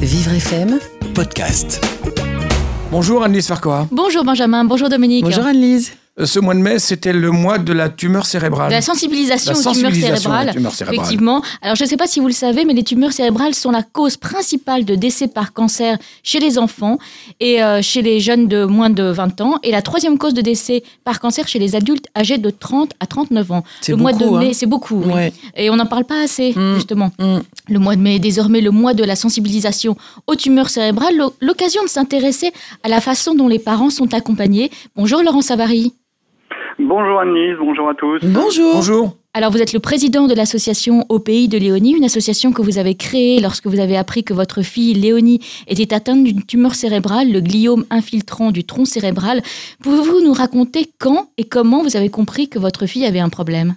Vivre FM podcast. Bonjour Annelise Farquhar. Bonjour Benjamin, bonjour Dominique. Bonjour Anne-Lise. Euh, Ce mois de mai, c'était le mois de la tumeur cérébrale. De la sensibilisation, La aux tumeurs cérébrales. Effectivement. Alors, je ne sais pas si vous le savez, mais les tumeurs cérébrales sont la cause principale de décès par cancer chez les enfants et euh, chez les jeunes de moins de 20 ans. Et la troisième cause de décès par cancer chez les adultes âgés de 30 à 39 ans. Le mois de beaucoup, mai, hein. c'est beaucoup. oui. Et on n'en parle pas assez, Mm. justement. Mm. Le mois de mai est désormais le mois de la sensibilisation aux tumeurs cérébrales, l'o- l'occasion de s'intéresser à la façon dont les parents sont accompagnés. Bonjour Laurent Savary. Bonjour Annelise, bonjour à tous. Bonjour. Bonjour. Alors, vous êtes le président de l'association Au Pays de Léonie, une association que vous avez créée lorsque vous avez appris que votre fille Léonie était atteinte d'une tumeur cérébrale, le gliome infiltrant du tronc cérébral. Pouvez-vous nous raconter quand et comment vous avez compris que votre fille avait un problème?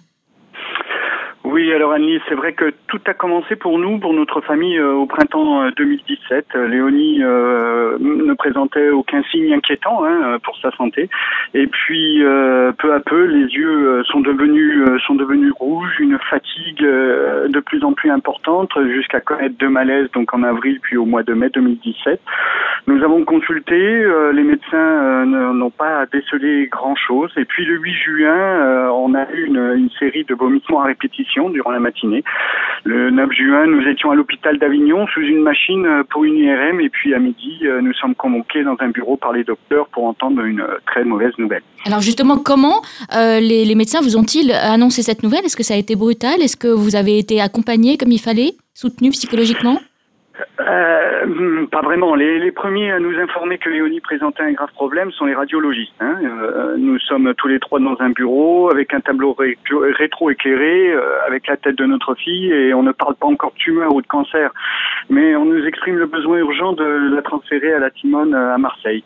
Oui, alors Annelise, c'est vrai que tout a commencé pour nous, pour notre famille, euh, au printemps euh, 2017. Euh, Léonie euh, ne présentait aucun signe inquiétant hein, pour sa santé. Et puis, peu à peu, les yeux sont devenus sont devenus rouges, une fatigue de plus en plus importante, jusqu'à connaître deux malaises, donc en avril puis au mois de mai 2017. Nous avons consulté, les médecins n'ont pas décelé grand-chose. Et puis le 8 juin, on a eu une série de vomissements à répétition durant la matinée. Le 9 juin, nous étions à l'hôpital d'Avignon sous une machine euh, pour une IRM. Et puis à midi, euh, nous sommes convoqués dans un bureau par les docteurs pour entendre une euh, très mauvaise nouvelle. Alors justement, comment les, les médecins vous ont-ils annoncé cette nouvelle? Est-ce que ça a été brutal? Est-ce que vous avez été accompagné comme il fallait Soutenu psychologiquement? Euh, pas vraiment. Les, premiers à nous informer que Léonie présentait un grave problème sont les radiologistes. hein. Euh, nous sommes tous les trois dans un bureau avec un tableau ré- rétro-éclairé euh, avec la tête de notre fille et on ne parle pas encore de tumeur ou de cancer, mais on nous exprime le besoin urgent de la transférer à la Timone à Marseille.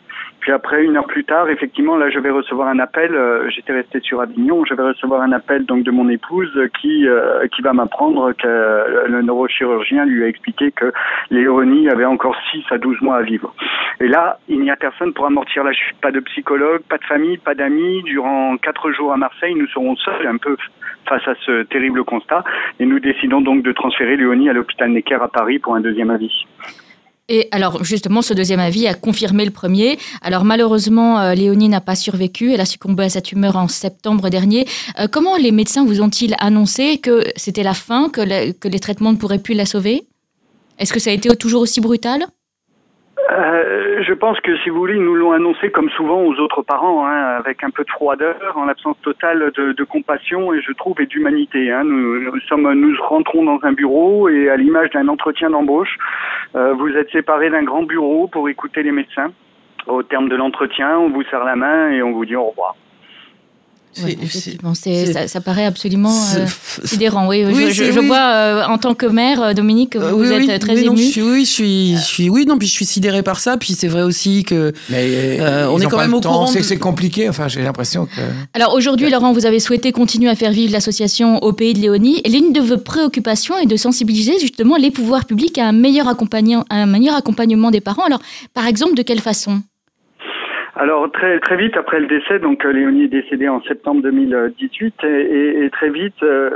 Puis après, une heure plus tard, effectivement, là, je vais recevoir un appel. euh, J'étais resté sur Avignon. Je vais recevoir un appel donc de mon épouse euh, qui euh, qui va m'apprendre que le neurochirurgien lui a expliqué que Léonie avait encore 6 à 12 mois à vivre. Et là, il n'y a personne pour amortir la chute. Pas de psychologue, pas de famille, pas d'amis. Durant quatre jours à Marseille, nous serons seuls un peu face à ce terrible constat. Et nous décidons donc de transférer Léonie à l'hôpital Necker à Paris pour un deuxième avis. Et alors, justement, ce deuxième avis a confirmé le premier. Alors, malheureusement, euh, Léonie n'a pas survécu. Elle a succombé à sa tumeur en septembre dernier. Euh, comment les médecins vous ont-ils annoncé que c'était la fin, que, les traitements ne pourraient plus la sauver? Est-ce que ça a été toujours aussi brutal? Euh, je pense que si vous voulez, ils nous l'ont annoncé comme souvent aux autres parents, hein, avec un peu de froideur, en l'absence totale de, de compassion et je trouve et d'humanité. Hein. Nous, sommes, nous rentrons dans un bureau et à l'image d'un entretien d'embauche, euh, vous êtes séparés d'un grand bureau pour écouter les médecins. Au terme de l'entretien, on vous serre la main et on vous dit au revoir. Ouais, C'est- effectivement, ça, ça paraît absolument euh, sidérant. Oui, Oui, je, je- c'est- je oui. vois euh, en tant que mère, euh, Dominique, que Euh, vous oui, êtes oui, très suis, oui, je suis, je suis, oui, non, puis je suis sidérée par ça. Puis c'est vrai aussi que Mais Euh, on est quand même au temps. courant C'est de- c'est compliqué. Enfin, j'ai l'impression que. Alors aujourd'hui, Laurent, vous avez souhaité continuer à faire vivre l'association au pays de Léonie. Et l'une de vos préoccupations est de sensibiliser justement les pouvoirs publics à un meilleur, accompagnement, un meilleur accompagnement des parents. Alors, par exemple, de quelle façon? Alors très très vite après le décès, donc euh, Léonie est décédée en septembre 2018 et, et- très vite euh,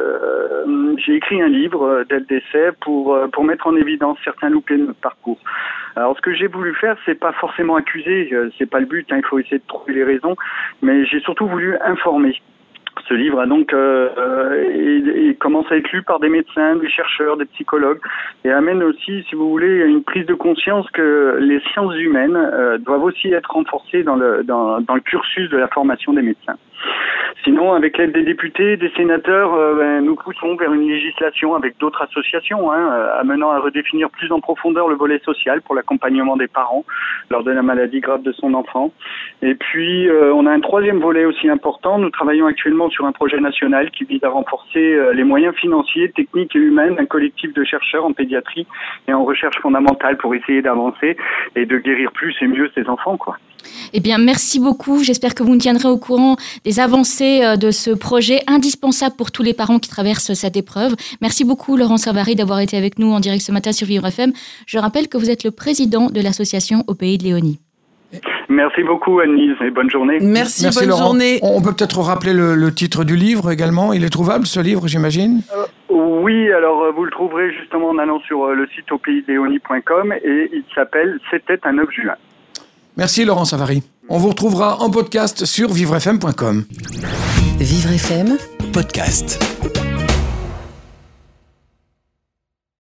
euh, j'ai écrit un livre euh, dès le décès pour pour mettre en évidence certains loupés de notre parcours. Alors ce que j'ai voulu faire, c'est pas forcément accuser, c'est pas le but, hein, il faut essayer de trouver les raisons, mais j'ai surtout voulu informer. Ce livre a donc euh, et commence à être lu par des médecins, des chercheurs, des psychologues, et amène aussi, si vous voulez, une prise de conscience que les sciences humaines euh, doivent aussi être renforcées dans le dans le cursus de la formation des médecins. Sinon, avec l'aide des députés, des sénateurs, euh, ben, nous poussons vers une législation avec d'autres associations, hein, euh, amenant à redéfinir plus en profondeur le volet social pour l'accompagnement des parents lors de la maladie grave de son enfant. Et puis, euh, on a un troisième volet aussi important. Nous travaillons actuellement sur un projet national qui vise à renforcer euh, les moyens financiers, techniques et humains d'un collectif de chercheurs en pédiatrie et en recherche fondamentale pour essayer d'avancer et de guérir plus et mieux ces enfants, quoi. Eh bien, merci beaucoup. J'espère que vous nous tiendrez au courant des avancées euh, de ce projet indispensable pour tous les parents qui traversent cette épreuve. Merci beaucoup, Laurent Savary, d'avoir été avec nous en direct ce matin sur Vivre FM. Je rappelle que vous êtes le président de l'association au pays de Léonie. Merci beaucoup, Anne-Lise, et bonne journée. merci, Merci bonne Laurent. journée. On peut peut-être rappeler le, le titre du livre également. Il est trouvable ce livre, j'imagine. Oui, alors euh, vous le trouverez justement en allant sur euh, le site aupaysléonie.com et il s'appelle C'était un 9 juin. Merci Laurent Savary. On vous retrouvera en podcast sur vivrefm.com. Vivre FM podcast.